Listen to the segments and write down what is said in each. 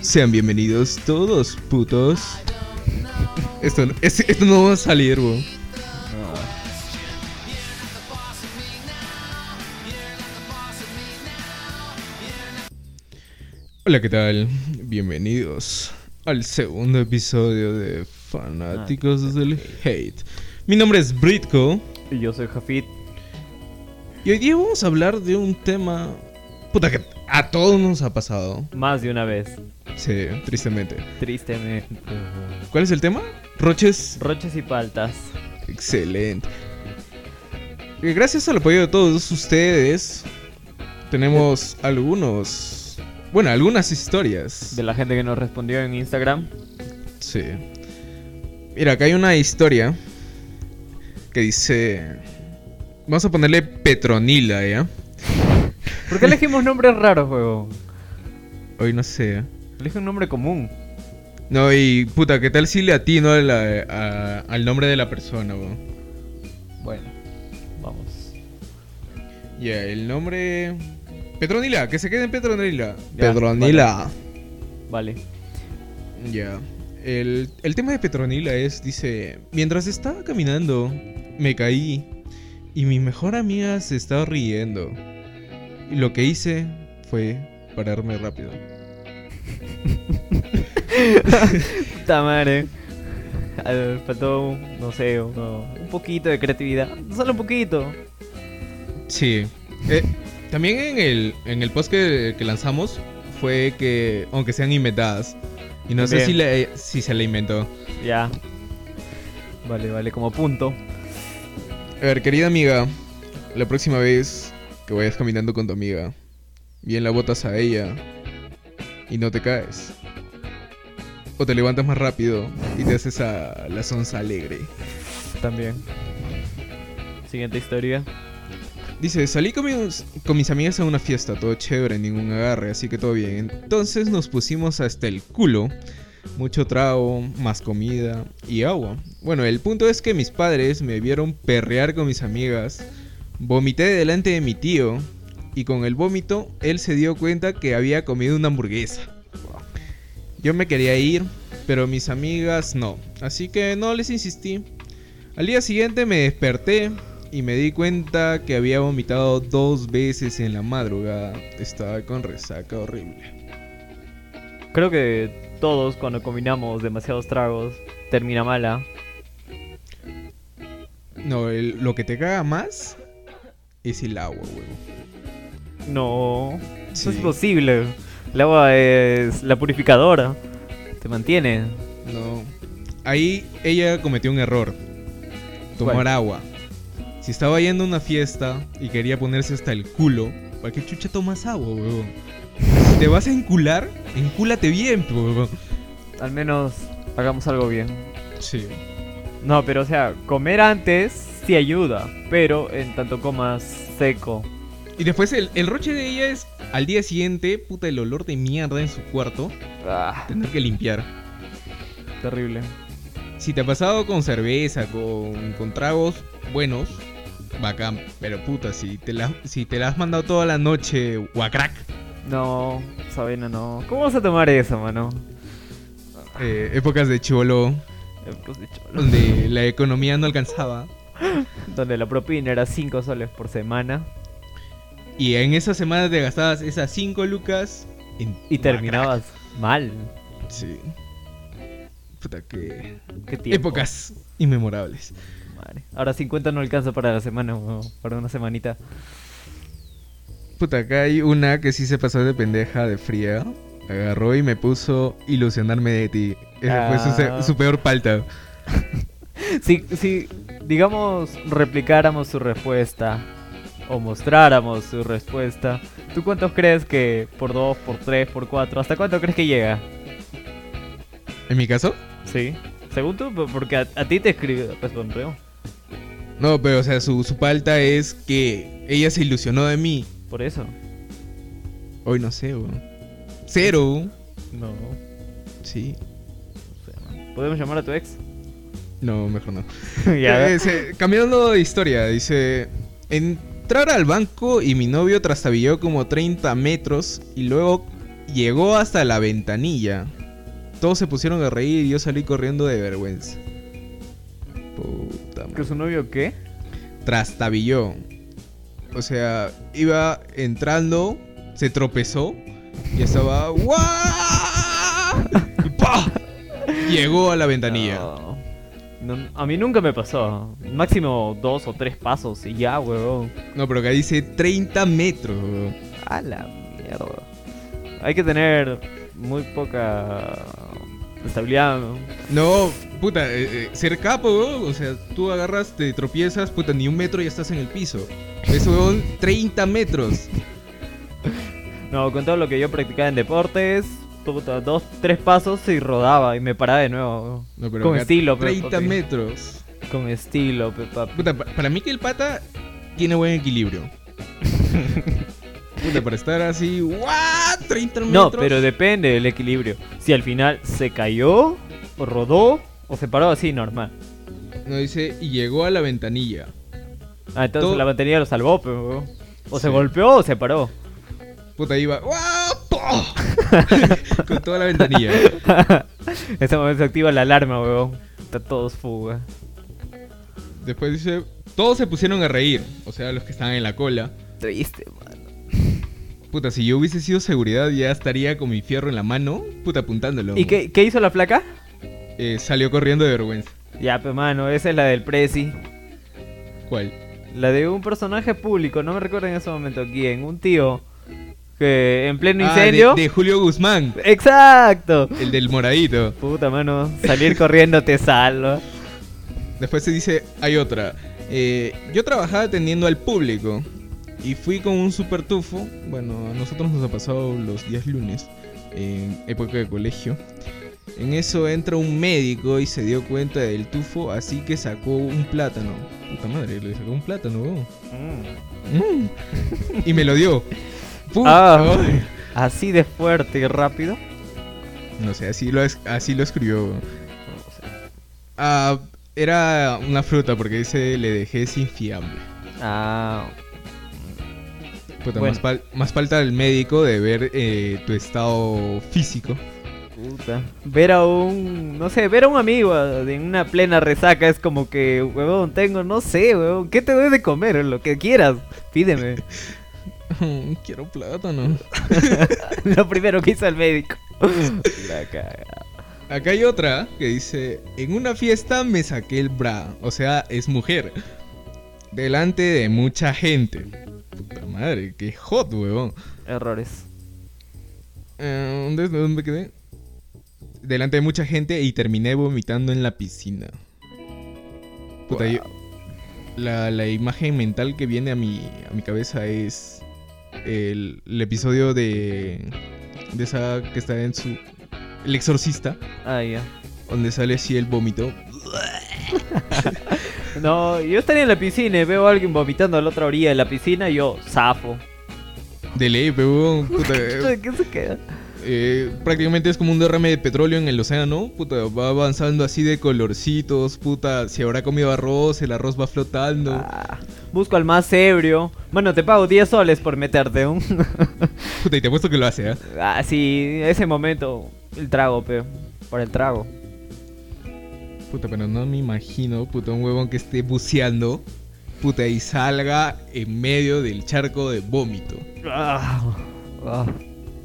Sean bienvenidos todos, putos. Esto, es- esto no va a salir, weón. Hola, ¿qué tal? Bienvenidos al segundo episodio de Fanáticos del Hate. Mi nombre es Britko Y yo soy Jafit. y hoy día vamos a hablar de un tema puta que a todos nos ha pasado. Más de una vez. Sí, tristemente. Tristemente. ¿Cuál es el tema? Roches. Roches y paltas. Excelente. Y gracias al apoyo de todos ustedes, tenemos algunos. Bueno, algunas historias. De la gente que nos respondió en Instagram. Sí. Mira, acá hay una historia que dice. Vamos a ponerle Petronila, ¿ya? ¿Por qué elegimos nombres raros, juego? Hoy no sé. Elige un nombre común. No, y puta, ¿qué tal si le atino a la- a- al nombre de la persona, weón? Bueno, vamos. Ya, el nombre. Petronila, que se quede en Petronila. Ya, Petronila. Vale. Ya. El, el tema de Petronila es, dice, mientras estaba caminando, me caí y mi mejor amiga se estaba riendo. Y lo que hice fue pararme rápido. Puta madre. Ah, Faltó, no sé, uno- un poquito de creatividad. Solo un poquito. Sí. Eh, también en el, en el post que, que lanzamos fue que, aunque sean inventadas, y no sé si, le- si se la inventó. Ya. Vale, vale, como punto. A ver, querida amiga, la próxima vez que vayas caminando con tu amiga, bien la botas a ella y no te caes. O te levantas más rápido y te haces a la sonza alegre. También. Siguiente historia. Dice, salí con mis, con mis amigas a una fiesta, todo chévere, ningún agarre, así que todo bien. Entonces nos pusimos hasta el culo. Mucho trago, más comida y agua. Bueno, el punto es que mis padres me vieron perrear con mis amigas. Vomité delante de mi tío. Y con el vómito, él se dio cuenta que había comido una hamburguesa. Yo me quería ir, pero mis amigas no. Así que no les insistí. Al día siguiente me desperté y me di cuenta que había vomitado dos veces en la madrugada. Estaba con resaca horrible. Creo que todos cuando combinamos demasiados tragos termina mala. No, el- lo que te caga más es el agua, huevo. No, eso es Sí. posible. El agua es la purificadora. Te mantiene. No. Ahí ella cometió un error. Tomar ¿Cuál? agua. Si estaba yendo a una fiesta y quería ponerse hasta el culo, ¿para qué chucha tomas agua, huevón? Si te vas a encular, encúlate bien, huevón. Al menos hagamos algo bien. Sí. No, pero o sea, comer antes sí ayuda. Pero en tanto comas seco. Y después el, el roche de ella es al día siguiente, puta, el olor de mierda en su cuarto, Ah, tener que limpiar. terrible. Si te ha pasado con cerveza, con, con tragos buenos, bacán. Pero puta, si te, la, si te la has mandado toda la noche guacrack, No, Sabina, no. ¿Cómo vas a tomar eso, mano? eh, épocas de Eh, pues, de cholo. donde la economía no alcanzaba. Donde la propina era 5 soles por semana. Y en esas semanas te gastabas esas 5 lucas en Y terminabas mal. Sí. Puta, que... ¿Qué? Épocas inmemorables. Madre. Ahora 50 no alcanza para la semana, para una semanita. Puta, acá hay una que sí se pasó de pendeja, de fría. Agarró y me puso ilusionarme de ti. Esa fue su, Ah. su peor palta. Si, si, digamos, replicáramos su respuesta o mostráramos su respuesta, ¿tú cuántos crees que por 2, por 3, por 4, hasta cuánto crees que llega? ¿En mi caso? Sí. Según tú, porque a, a ti te escribió, respondió. No, pero o sea, su, su palta es que ella se ilusionó de mí. Por eso. Hoy no sé, weón. Cero. No. Sí. o sea, man. ¿Podemos llamar a tu ex? No, mejor no. ya. Eh, cambiando de historia, dice... Entrar al banco y mi novio trastabilló como 30 metros y luego llegó hasta la ventanilla. Todos se pusieron a reír y yo salí corriendo de vergüenza. Puta ¿Que madre. su novio qué? Trastabilló. O sea, iba entrando, se tropezó y estaba. ¡Guau! Y ¡pa! Llegó a la ventanilla. No. No, a mí nunca me pasó. Máximo dos o tres pasos y ya, huevón. No, pero acá dice 30 metros. weón. A la mierda. Hay que tener muy poca estabilidad. ¿no? No, puta, eh, eh, ser capo, weón. O sea, tú agarras, te tropiezas, puta, ni un metro y ya estás en el piso. Eso, weón, 30 metros. No, con todo lo que yo practicaba en deportes, puta, dos, tres pasos y rodaba y me paraba de nuevo. No, pero con estilo, pe, 30 papi. metros. Con estilo. Puta, pa- para mí que el pata tiene buen equilibrio. Puta, para estar así, ¡guau! 30 metros. No, pero depende del equilibrio. Si al final se cayó, o rodó, o se paró así normal. No dice, y llegó a la ventanilla. Ah, entonces Todo- la batería lo salvó, pero. O se golpeó o se paró. Puta, iba, ¡guau! Con toda la ventanilla. En ese momento se activa la alarma, weón. Está todos fuga. Después dice, todos se pusieron a reír. O sea, los que estaban en la cola. Triste, mano. Puta, si yo hubiese sido seguridad, ya estaría con mi fierro en la mano, puta, apuntándolo. ¿Y qué, qué hizo la flaca? Eh, salió corriendo de vergüenza. Ya, pues, mano, esa es la del Prezi. ¿Cuál? La de un personaje público, no me recuerdo en ese momento quién. Un tío que en pleno Ah, incendio. de, de Julio Guzmán, ¡Exacto! el del moradito. Puta, mano, salir corriendo te salva. Después se dice, hay otra. Eh, yo trabajaba atendiendo al público y fui con un super tufo. Bueno, a nosotros nos ha pasado los días lunes, en época de colegio. En eso entra un médico y se dio cuenta del tufo, así que sacó un plátano. Puta madre, le sacó un plátano, weón. Mm. Y me lo dio. Ah. Así de fuerte y rápido. No sé, así lo, es- así lo escribió. Ah, era una fruta porque dice le dejé sin fiambre. Ah, Puta, Bueno. más, más falta el médico de ver eh, tu estado físico. puta. Ver a un, no sé, ver a un amigo ah, en una plena resaca es como que, huevón, tengo, no sé, huevón, ¿qué te doy de comer? Lo que quieras, pídeme. Quiero plátano. Lo primero que hizo el médico. La caga. Acá hay otra que dice, en una fiesta me saqué el bra, o sea, es mujer, delante de mucha gente. Puta madre, qué hot, huevón. Errores. Eh, ¿dónde, ¿Dónde quedé? Delante de mucha gente y terminé vomitando en la piscina. Puta, Wow. yo- la, la imagen mental que viene a mi, a mi cabeza es el, el episodio de, de esa que está en su... El exorcista, Ah, ya. donde sale así el vómito. No, yo estaría en la piscina y veo a alguien vomitando a la otra orilla de la piscina y yo, zafo. De ley, pero ¿Qué se queda? Eh, prácticamente es como un derrame de petróleo en el océano. Puta, va avanzando así de colorcitos. Puta, si habrá comido arroz, el arroz va flotando. Ah, busco al más ebrio. Bueno, te pago 10 soles por meterte un. Puta, y te apuesto que lo hace, ¿ah? ah, sí, ese momento. El trago, pe. Por el trago. Puta, pero no me imagino, puta, un huevón que esté buceando, puta, y salga en medio del charco de vómito. Ah, ah.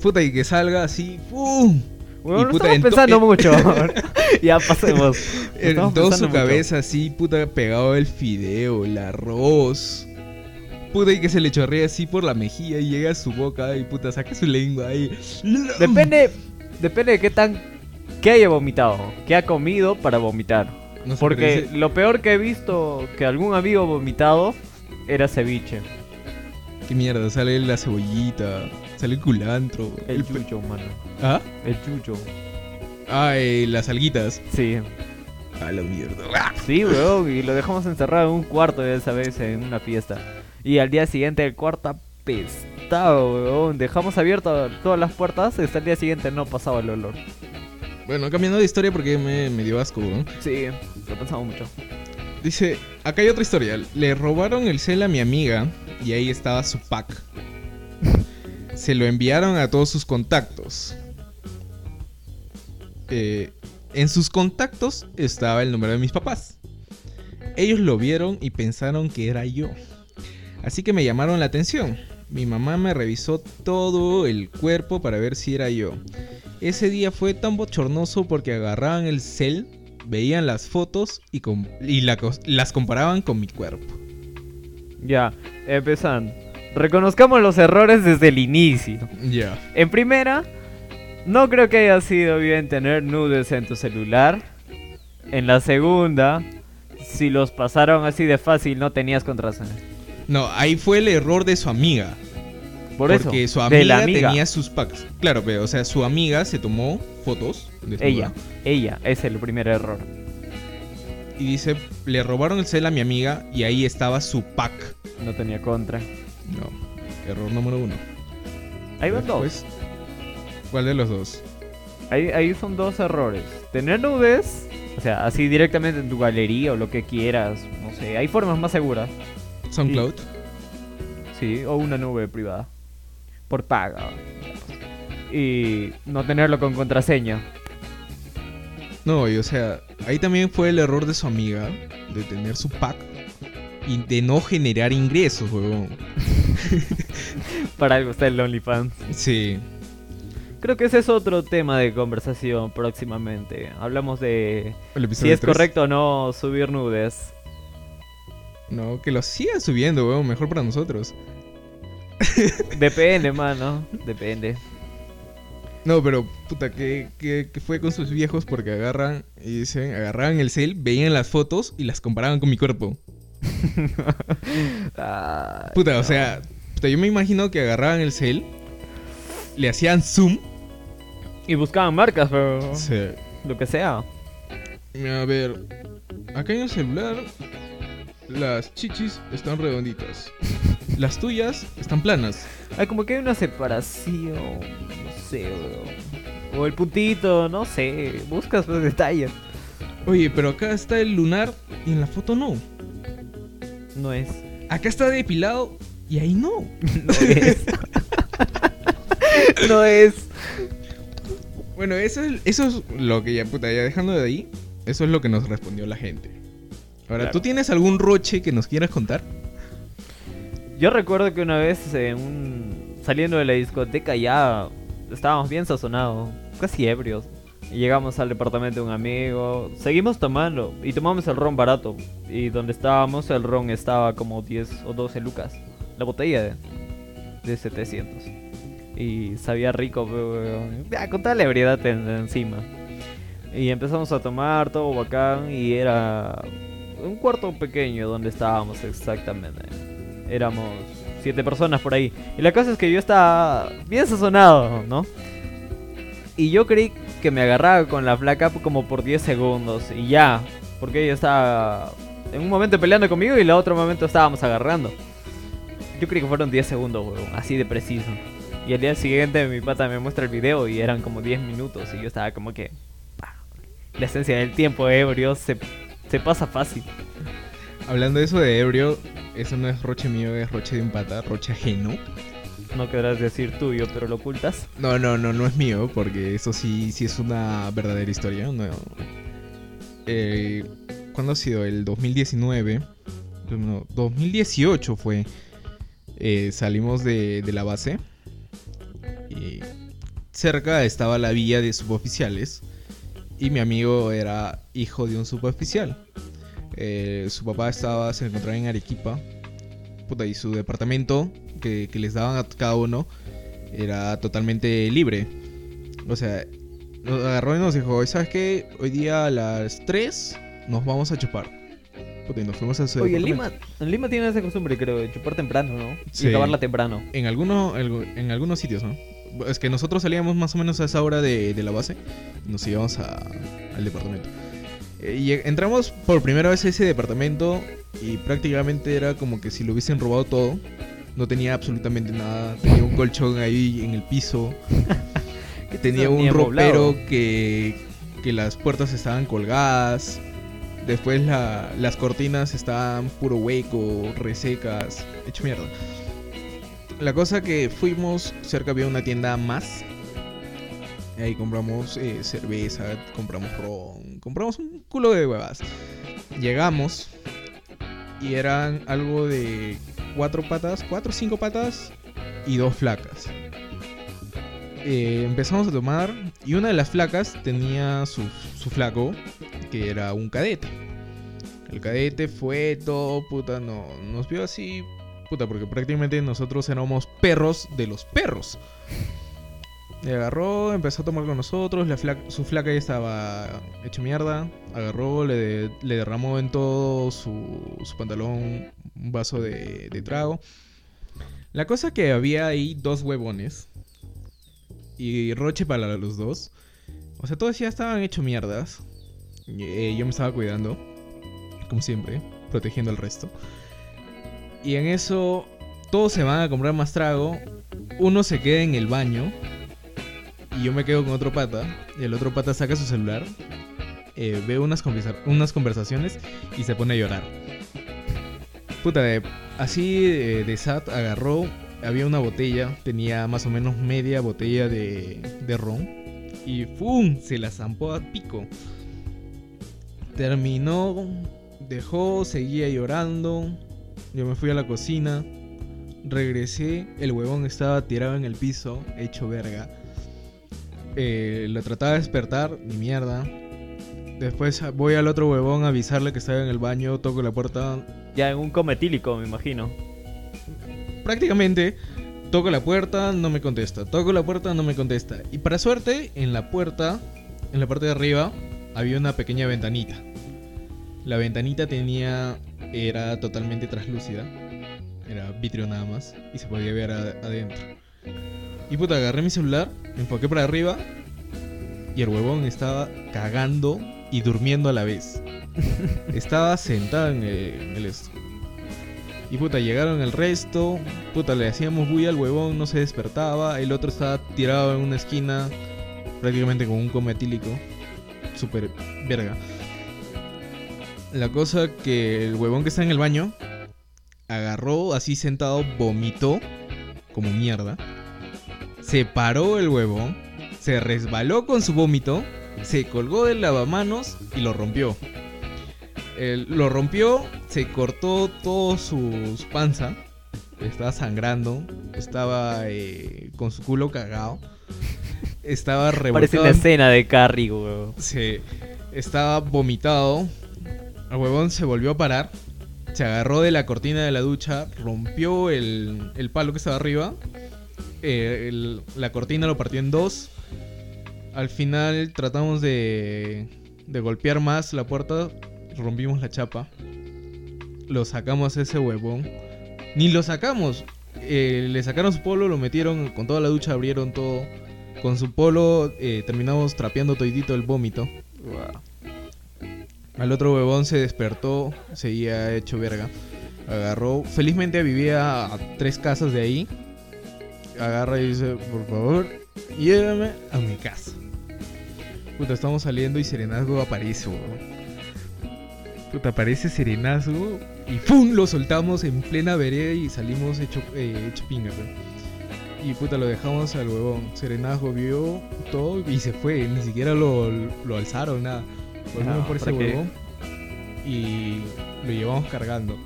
Puta, y que salga así, ¡pum! Bueno, Y, no puta, estamos pensando en- mucho. ya pasemos. En toda su mucho. cabeza así, puta, pegado el fideo, el arroz. Puta, y que se le chorrea así por la mejilla y llega a su boca y puta, saca su lengua ahí. Depende, depende de qué tan. ¿Qué haya vomitado? ¿Qué ha comido para vomitar? No Porque lo peor que he visto que algún amigo vomitado era ceviche. ¿Qué mierda? Sale la cebollita, sale el culantro. El pe- chucho, mano. ¿Ah? El chucho. Ah, eh, las alguitas. Sí. A la mierda. Sí, weón. Y lo dejamos encerrado en un cuarto de esa vez en una fiesta. Y al día siguiente el cuarto apestado, weón. Dejamos abiertas todas las puertas. Hasta el día siguiente no pasaba el olor. Bueno, cambiando de historia porque me, me dio asco, ¿no? Sí, lo pensamos mucho. Dice, acá hay otra historia. Le robaron el cel a mi amiga y ahí estaba su pack. se lo enviaron a todos sus contactos. Eh, en sus contactos estaba el número de mis papás. Ellos lo vieron y pensaron que era yo. Así que me llamaron la atención. Mi mamá me revisó todo el cuerpo para ver si era yo. Ese día fue tan bochornoso porque agarraban el cel, veían las fotos y, las comparaban con mi cuerpo. Ya, empezando. Reconozcamos los errores desde el inicio. Ya. En primera, no creo que haya sido bien tener nudes en tu celular. En la segunda, si los pasaron así de fácil, no tenías contraseña. No, ahí fue el error de su amiga. Por eso, porque su de amiga, la amiga. tenía sus packs. Claro, pero, o sea, su amiga se tomó fotos. desnuda, Ella, ella, es el primer error. Y dice, le robaron el cel a mi amiga y ahí estaba su pack. No tenía contra. No, error número uno. Ahí van dos. ¿Cuál de los dos? Ahí, ahí son dos errores. Tener nudes, o sea, así directamente en tu galería o lo que quieras. No sé, hay formas más seguras. SoundCloud. Sí, o una nube privada. Por paga. Y no tenerlo con contraseña. No, y o sea, ahí también fue el error de su amiga de tener su pack y de no generar ingresos, huevón. Para algo está el OnlyFans. Sí. Creo que ese es otro tema de conversación próximamente. Hablamos de si es correcto o no subir nudes. No, que lo sigan subiendo, huevón, mejor para nosotros. Depende, mano. Depende. No, pero puta, ¿qué, qué, qué fue con sus viejos? Porque agarran y dicen, agarraban el cel, veían las fotos y las comparaban con mi cuerpo. Puta, o sea, puta, yo me imagino que agarraban el cel, le hacían zoom. Y buscaban marcas, pero. Sí. Lo que sea. A ver, acá en el celular las chichis están redonditas. Las tuyas están planas. Ay, como que hay una separación. Sé. O el puntito, no sé. Buscas los detalles. Oye, pero acá está el lunar y en la foto no. No es. Acá está depilado y ahí no. No es. no es. Bueno, eso es, eso es lo que ya, puta, ya dejando de ahí, eso es lo que nos respondió la gente. Ahora, Claro. ¿tú tienes algún roche que nos quieras contar? Yo recuerdo que una vez en un... saliendo de la discoteca ya estábamos bien sazonados, casi ebrios. Llegamos al departamento de un amigo, seguimos tomando y tomamos el ron barato. Y donde estábamos el ron estaba como 10 o 12 lucas. La botella de, de 700. Y sabía rico, pero, con toda ebriedad en- encima. Y empezamos a tomar todo bacán y era un cuarto pequeño donde estábamos exactamente. Éramos siete personas por ahí. Y la cosa es que yo estaba bien sazonado, ¿no? Y yo creí que me agarraba con la flaca como por 10 segundos y ya. Porque ella estaba en un momento peleando conmigo y en el otro momento estábamos agarrando. Yo creí que fueron 10 segundos, así de preciso. Y al día siguiente mi pata me muestra el video y eran como 10 minutos y yo estaba como que... La esencia del tiempo ebrio se, se pasa fácil. Hablando de eso de ebrio, eso no es roche mío, es roche de un pata, roche ajeno. No querrás decir tuyo, pero lo ocultas. No, no, no, no es mío, porque eso sí, sí es una verdadera historia. No. Eh, ¿Cuándo ha sido? El 2019. No, 2018 fue. Eh, salimos de, de la base. Y cerca estaba la villa de suboficiales. Y mi amigo era hijo de un suboficial. Eh, su papá estaba, se encontraba en Arequipa. Puta, y su departamento que, que les daban a cada uno era totalmente libre. O sea, nos agarró y nos dijo, ¿sabes qué? Hoy día a las 3 nos vamos a chupar. Puta, y nos fuimos a su Oye, en. Lima, en Lima tiene esa costumbre, creo, de chupar temprano, ¿no? Sí. Y acabarla temprano. En, alguno- algu- en algunos sitios, ¿no? Es que nosotros salíamos más o menos a esa hora de, de la base y nos íbamos a- al departamento. Eh, y entramos por primera vez a ese departamento y prácticamente era como que si lo hubiesen robado todo. No tenía absolutamente nada. Tenía un colchón ahí en el piso. Tenía un ropero que, que las puertas estaban colgadas. Después la- las cortinas estaban puro hueco, resecas, hecho mierda. La cosa que fuimos, cerca había una tienda más. Ahí compramos eh, cerveza, compramos ron, compramos un culo de huevas. Llegamos y eran algo de cuatro patas, cuatro o cinco patas y dos flacas. Eh, empezamos a tomar y una de las flacas tenía su, su flaco, que era un cadete. El cadete fue todo, puta, no, nos vio así, puta, porque prácticamente nosotros éramos perros de los perros. Le agarró, empezó a tomar con nosotros, la flaca- su flaca ya estaba hecho mierda, agarró, le, le derramó en todo su, su pantalón un vaso de, de trago. La cosa que había ahí dos huevones y roche para los dos. O sea, todos ya estaban hechos mierdas. Eh, yo me estaba cuidando, como siempre, protegiendo al resto. Y en eso todos se van a comprar más trago. Uno se queda en el baño. Y yo me quedo con otro pata. Y el otro pata saca su celular. eh, ve unas, unas conversaciones y se pone a llorar. Puta, de, así de, de Sat agarró. Había una botella. Tenía más o menos media botella de, de ron. Y ¡fum! Se la zampó a pico. Terminó. Dejó, seguía llorando. Yo me fui a la cocina. Regresé. El huevón estaba tirado en el piso, hecho verga. Eh, lo trataba de despertar, ni mierda. Después voy al otro huevón a avisarle que estaba en el baño, toco la puerta. Ya en un cometílico, me imagino. Prácticamente toco la puerta, no me contesta. Toco la puerta, no me contesta. Y para suerte, en la puerta, en la parte de arriba, había una pequeña ventanita. La ventanita tenía. era totalmente translúcida. Era vidrio nada más. Y se podía ver adentro. Y puta, agarré mi celular, me enfoqué para arriba. Y el huevón estaba cagando y durmiendo a la vez. estaba sentado en el, en el esto. Y puta, llegaron el resto. Puta, le hacíamos bulla al huevón, no se despertaba. El otro estaba tirado en una esquina, prácticamente con un coma etílico. Super verga. La cosa que el huevón que está en el baño agarró así sentado, vomitó como mierda. Se paró el huevón, se resbaló con su vómito, se colgó del lavamanos y lo rompió. Lo rompió, se cortó todo su, su panza, estaba sangrando, estaba eh, con su culo cagado, estaba Parece revolcado. una en- escena de Carrie, weón. se estaba vomitado. El huevón se volvió a parar. Se agarró de la cortina de la ducha. Rompió el, el palo que estaba arriba. Eh, el- la cortina lo partió en dos. Al final tratamos de, de golpear más la puerta. Rompimos la chapa. Lo sacamos a ese huevón. Ni lo sacamos. eh, le sacaron su polo, lo metieron con toda la ducha, abrieron todo. Con su polo eh, terminamos trapeando toditito el vómito. Al otro huevón se despertó, seguía hecho verga. Agarró, felizmente vivía a tres casas de ahí. Agarra y dice, por favor, llévame a mi casa. Puta, estamos saliendo y Serenazgo aparece, huevón. Puta, aparece Serenazgo y ¡pum! Lo soltamos en plena vereda y salimos hecho, eh, hecho pinga. Y puta, lo dejamos al huevón. Serenazgo vio todo y se fue. Ni siquiera lo, lo alzaron, nada. Volvimos No, por ese huevón y lo llevamos cargando.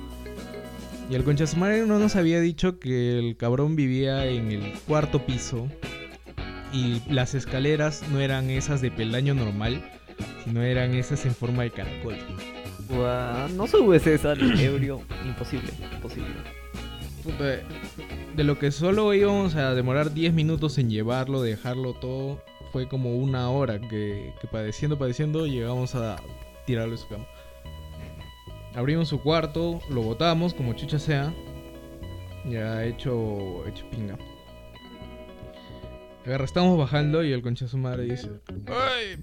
Y el concha madre no nos había dicho que el cabrón vivía en el cuarto piso y las escaleras no eran esas de peldaño normal, sino eran esas en forma de caracol. Guau, No subes esa ebrio. Imposible, imposible. De lo que solo íbamos a demorar 10 minutos en llevarlo, dejarlo todo, fue como una hora que, que padeciendo, padeciendo, llegamos a tirarlo de su cama. Abrimos su cuarto, lo botamos como chucha sea, ya hecho, hecho pinga. Estamos bajando y el concha su madre dice: ¡Ay!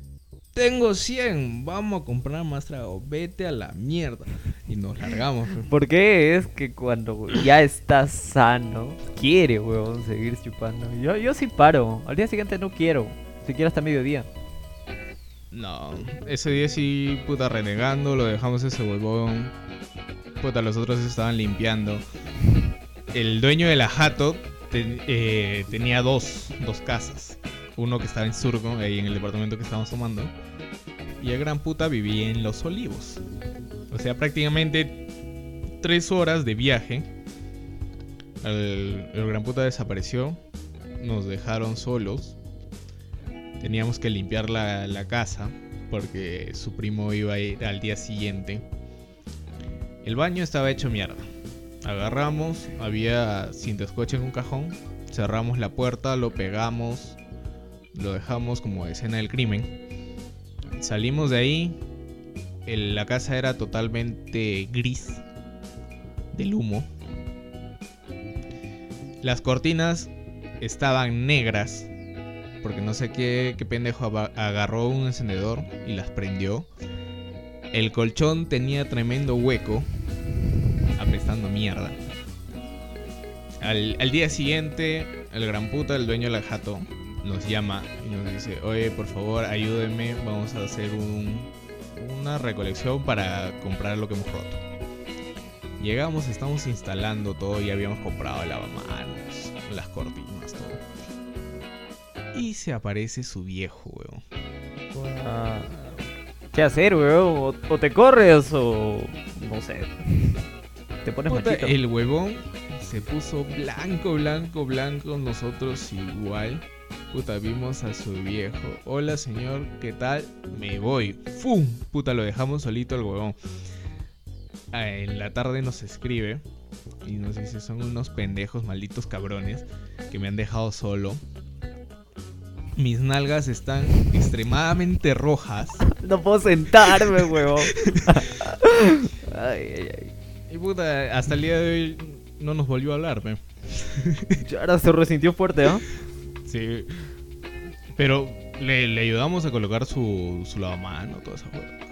Tengo 100, vamos a comprar más trago, vete a la mierda. Y nos largamos. pues. Porque es que cuando ya estás sano, quiere, weón, seguir chupando. Yo, yo sí paro. Al día siguiente no quiero. Siquiera hasta mediodía. No, ese día sí, puta, renegando, lo dejamos ese huevón. Puta, los otros estaban limpiando. El dueño de la jato eh, tenía dos, dos casas. Uno que estaba en Surco, ahí en el departamento que estábamos tomando. Y el gran puta vivía en Los Olivos. O sea, prácticamente tres horas de viaje. El gran puta desapareció. Nos dejaron solos. Teníamos que limpiar la, casa porque su primo iba a ir al día siguiente. El baño estaba hecho mierda. Agarramos, había cinta en un cajón, cerramos la puerta, lo pegamos, lo dejamos como escena del crimen. Salimos de ahí, la casa era totalmente gris, del humo. Las cortinas estaban negras, porque no sé qué, qué pendejo agarró un encendedor y las prendió. El colchón tenía tremendo hueco, apestando mierda. Al, al día siguiente, el gran puta, el dueño de la jato, nos llama y nos dice, oye, por favor, ayúdenme, vamos a hacer un- una recolección para comprar lo que hemos roto. Llegamos, estamos instalando todo, ya habíamos comprado lavamanos, las cortinas. Y se aparece su viejo, weón. Ah, ¿Qué hacer, weón? O, o te corres o. No sé. Te pones Puta, machito. el huevón se puso blanco, blanco, blanco. Nosotros igual. Puta, vimos a su viejo. Hola, señor, ¿qué tal? Me voy. ¡Fum! Puta, lo dejamos solito el huevón. Ah, En la tarde nos escribe y nos dice: Son unos pendejos, malditos cabrones, que me han dejado solo. Mis nalgas están extremadamente rojas. No puedo sentarme, weón. ay, ay, ay. Y puta, hasta el día de hoy no nos volvió a hablar, pe. Ahora se resintió fuerte, ¿ah? Sí. Pero le, le ayudamos a colocar su, su lavamano, toda esa hueá.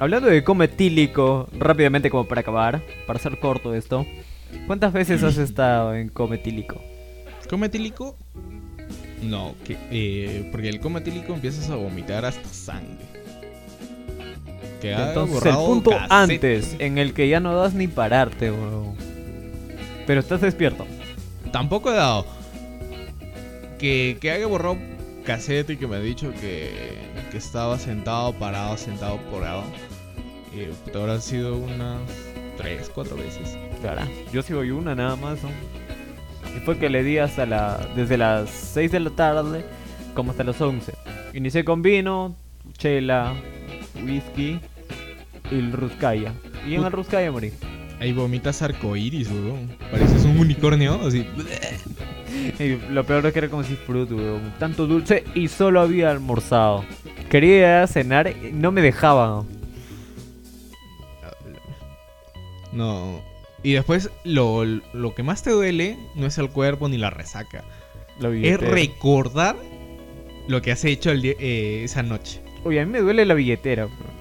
Hablando de cometílico, rápidamente como para acabar, para hacer corto esto. ¿Cuántas veces has estado en cometílico? ¿Cometílico? No, que, eh, porque el cometílico empiezas a vomitar hasta sangre. Que Entonces el punto cassette. antes, en el que ya no das ni pararte, weón. Pero estás despierto. Tampoco he dado. Que, que haya borrado cassette y que me ha dicho que, que estaba sentado, parado, sentado, parado. Eh, puta, habrán sido unas 3, 4 veces. Claro. Yo sí voy una nada más, ¿no? Y fue que le di hasta la. desde las 6 de la tarde como hasta las 11. Inicié con vino, chela, whisky y el Ruskaya. Y en el Ruskaya morí. Ahí vomitas arcoiris, weón. Pareces un unicornio, así. Y lo peor es que era como si fruto, weón. Tanto dulce y solo había almorzado. Quería cenar y no me dejaban. No. Y después, lo, lo que más te duele no es el cuerpo ni la resaca. La Es recordar lo que has hecho el eh, esa noche. Oye, a mí me duele la billetera. bro.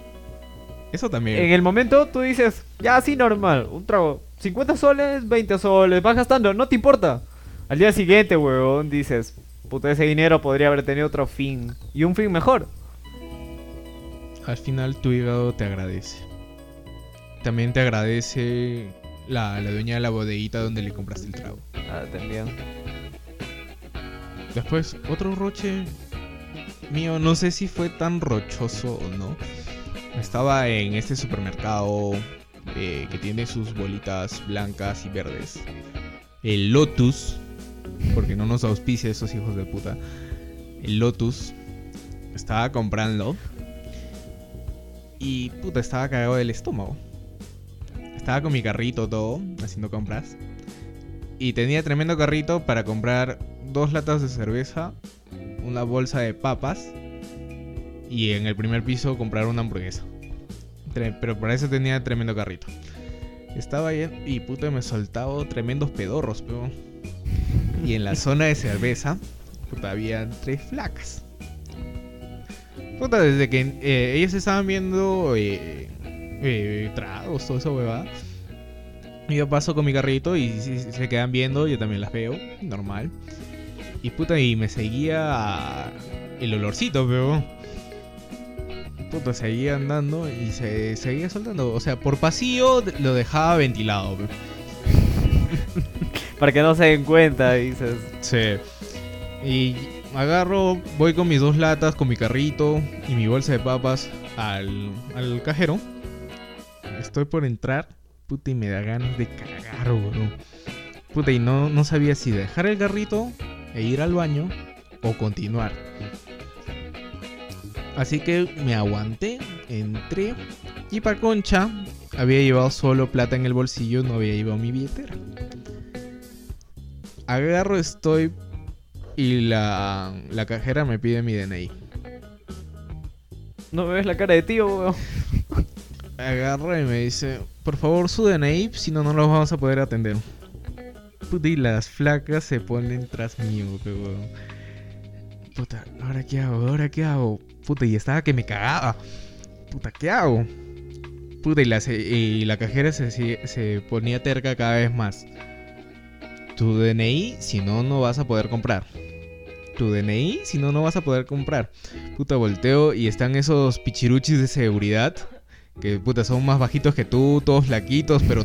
Eso también. En el momento tú dices, ya así normal, un trago. 50 soles, 20 soles, vas gastando, no te importa. Al día siguiente, weón, dices, puta, ese dinero podría haber tenido otro fin. Y un fin mejor. Al final tu hígado te agradece. También te agradece la, la dueña de la bodeguita donde le compraste el trago. Ah, también. Después, otro roche mío, no sé si fue tan rochoso o no. Estaba en este supermercado eh, que tiene sus bolitas blancas y verdes. El Lotus, porque no nos auspicia esos hijos de puta. El Lotus estaba comprando y puta, estaba cagado del estómago. Estaba con mi carrito todo, haciendo compras. Y tenía tremendo carrito para comprar dos latas de cerveza, una bolsa de papas y en el primer piso comprar una hamburguesa. Pero para eso tenía tremendo carrito. Estaba ahí y puta me soltaba tremendos pedorros, pero. Y en la zona de cerveza, puta, había tres flacas. Puta, desde que eh, ellos estaban viendo eh, eh, tragos, toda esa huevada. Y Yo paso con mi carrito y si si se quedan viendo, yo también las veo, normal. Y puta, y me seguía el olorcito, pero. Puta, seguía andando y se seguía soltando. O sea, por pasillo lo dejaba ventilado. Para que no se den cuenta, dices. Sí. Y agarro, voy con mis dos latas, con mi carrito y mi bolsa de papas al, al cajero. Estoy por entrar, puta, y me da ganas de cagar, weón. Puta, y no, no sabía si dejar el carrito e ir al baño o continuar. Así que me aguanté, entré y para concha había llevado solo plata en el bolsillo, no había llevado mi billetera. Agarro, estoy y la, la cajera me pide mi DNI. No me ves la cara de tío, weón. Agarra y me dice, por favor su DNI, si no, no los vamos a poder atender. Puta, y las flacas se ponen tras mío, weón. Puta, ¿ahora qué hago? ¿Ahora qué hago? Puta, y estaba que me cagaba. Puta, ¿qué hago? Puta, y la, y la cajera se, se ponía terca cada vez más. Tu DNI, si no, no vas a poder comprar. Tu DNI, si no, no vas a poder comprar. Puta, volteo y están esos pichiruchis de seguridad. Que puta, son más bajitos que tú, todos flaquitos, pero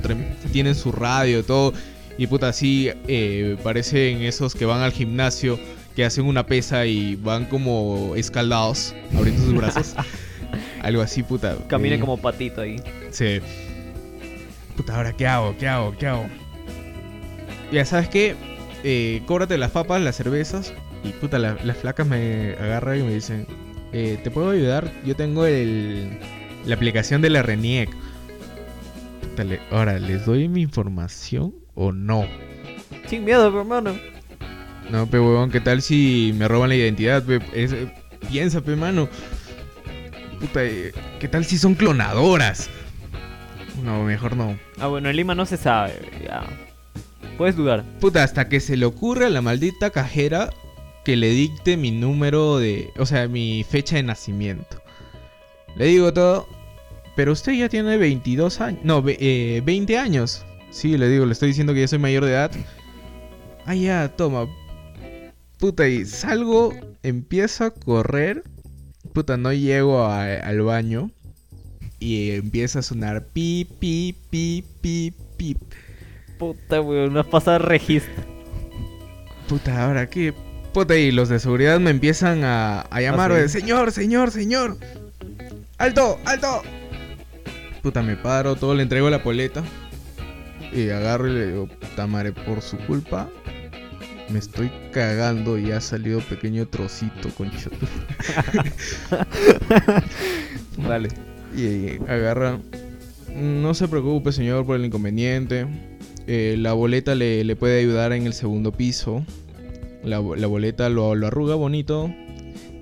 tienen su radio, todo. Y puta, así eh, parecen esos que van al gimnasio, que hacen una pesa y van como escaldados, abriendo sus brazos. Algo así, puta. Camine eh, como patito ahí. Sí. Puta, ahora qué hago, qué hago, qué hago. Ya sabes qué, eh, cóbrate las papas, las cervezas. Y puta, la- las flacas me agarran y me dicen, eh, ¿te puedo ayudar? Yo tengo el, la aplicación de la RENIEC. Puta, le- ahora, ¿les doy mi información o no? Sin miedo, hermano. No, pe huevón, ¿qué tal si me roban la identidad? pe? Es- eh, piensa, pe mano. Puta, eh, ¿qué tal si son clonadoras? No, mejor no. Ah, bueno, en Lima no se sabe, ya. Puedes dudar. Puta, hasta que se le ocurra a la maldita cajera que le dicte mi número de. O sea, mi fecha de nacimiento. Le digo todo. Pero usted ya tiene 22 años. No, ve- eh, 20 años. Sí, le digo, le estoy diciendo que ya soy mayor de edad. Ah, ya, toma. Puta, y salgo, empiezo a correr. Puta, no llego a- al baño. Y empieza a sonar pi, pi, pi, pi, pi. Puta, weón, no has pasado registro. Puta, ahora qué. Puta, y los de seguridad me empiezan a, a llamar, ¿Ah, sí? de, señor, señor, señor. ¡Alto, alto! Puta, me paro, todo le entrego la poleta. Y agarro y le digo, puta madre, por su culpa. Me estoy cagando y ha salido pequeño trocito, concha. Vale. Y agarra. No se preocupe, señor, por el inconveniente. Eh, la boleta le, le puede ayudar en el segundo piso. La boleta lo, lo arruga bonito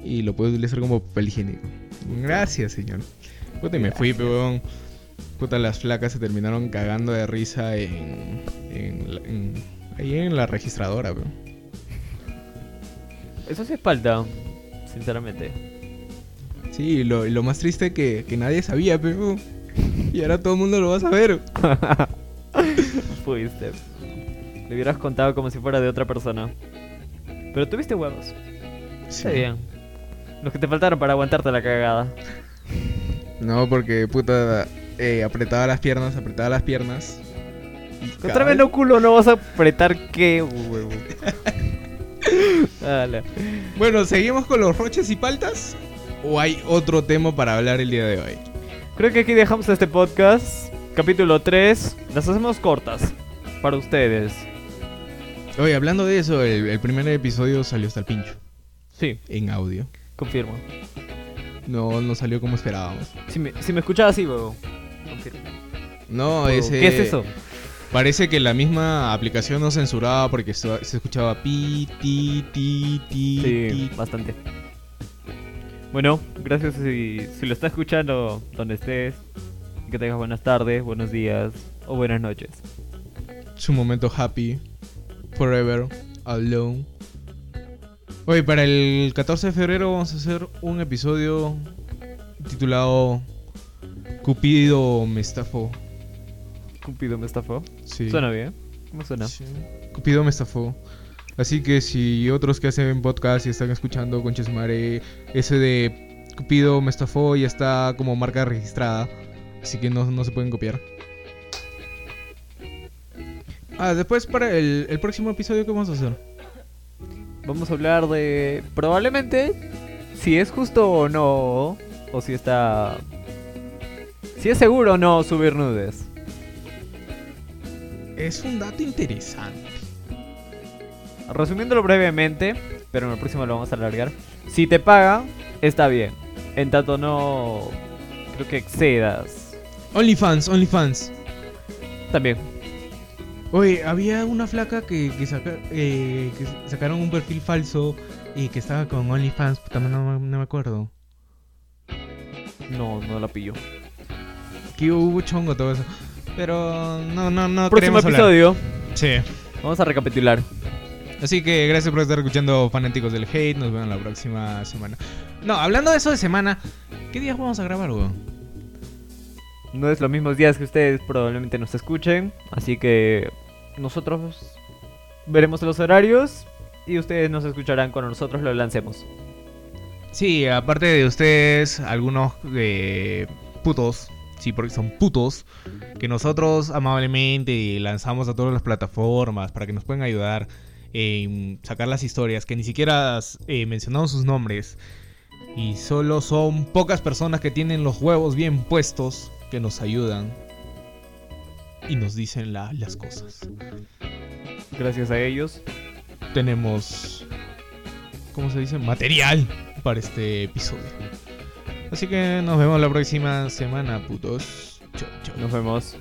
y lo puede utilizar como papel higiénico. Gracias, señor. Puta, y me fui, peón. Puta, las flacas se terminaron cagando de risa en. en, la- en- ahí en la registradora, peón. Eso sí es falta, sinceramente. Sí, y lo, lo más triste que, que nadie sabía, peón. Y ahora todo el mundo lo va a saber. Fuiste. Le hubieras contado como si fuera de otra persona. Pero tuviste huevos. Sí. Está bien. Los que te faltaron para aguantarte la cagada. No, porque puta, eh, apretaba las piernas, apretaba las piernas. tremendo vez- culo no vas a apretar qué huevo. Bueno, ¿seguimos con los roches y paltas? ¿O hay otro tema para hablar el día de hoy? Creo que aquí dejamos este podcast. Capítulo 3. Las hacemos cortas. Para ustedes. Oye, hablando de eso, el, el primer episodio salió hasta el pincho, Sí, en audio. Confirmo. No, no salió como esperábamos. Si me, si me escuchas así, huevo. Confirmo. No, ese... ¿Qué es eso? Parece que la misma aplicación no censuraba porque se escuchaba pi, ti, ti, ti, Sí, ti. bastante. Bueno, gracias si, si lo estás escuchando donde estés. Que tengas buenas tardes, buenos días o buenas noches. Su momento happy, forever, alone. Oye, para el 14 de febrero vamos a hacer un episodio titulado Cupido me estafó. Cupido me estafó. Sí. Suena bien. ¿Cómo suena? Sí. Cupido me estafó. Así que si otros que hacen podcast y están escuchando con Chesmare, ese de Cupido me estafó ya está como marca registrada. Así que no, no se pueden copiar. Ah, después para el, el próximo episodio, ¿qué vamos a hacer? Vamos a hablar de probablemente si es justo o no, o si está... Si es seguro o no subir nudes. Es un dato interesante. Resumiéndolo brevemente, pero en el próximo lo vamos a alargar. Si te paga, está bien. En tanto no creo que excedas. OnlyFans, OnlyFans. También. Oye, había una flaca que, que, saca- eh, que sacaron un perfil falso y que estaba con OnlyFans, puta, no, no- me acuerdo. No, no la pillo. Que hubo chongo todo eso. Pero no, no, no. Próximo hablar. episodio. Sí. Vamos a recapitular. Así que gracias por estar escuchando fanáticos del hate. Nos vemos la próxima semana. No, hablando de eso de semana, ¿qué días vamos a grabar, weón? No es los mismos días que ustedes probablemente nos escuchen. Así que nosotros veremos los horarios. Y ustedes nos escucharán cuando nosotros lo lancemos. Sí, aparte de ustedes, algunos eh, putos, sí, porque son putos, que nosotros amablemente lanzamos a todas las plataformas para que nos puedan ayudar en sacar las historias, que ni siquiera eh, mencionamos sus nombres. Y solo son pocas personas que tienen los huevos bien puestos que nos ayudan y nos dicen la- las cosas. Gracias a ellos. tenemos, ¿cómo se dice? Material para este episodio. Así que nos vemos la próxima semana, putos. Chau, chau. Nos vemos.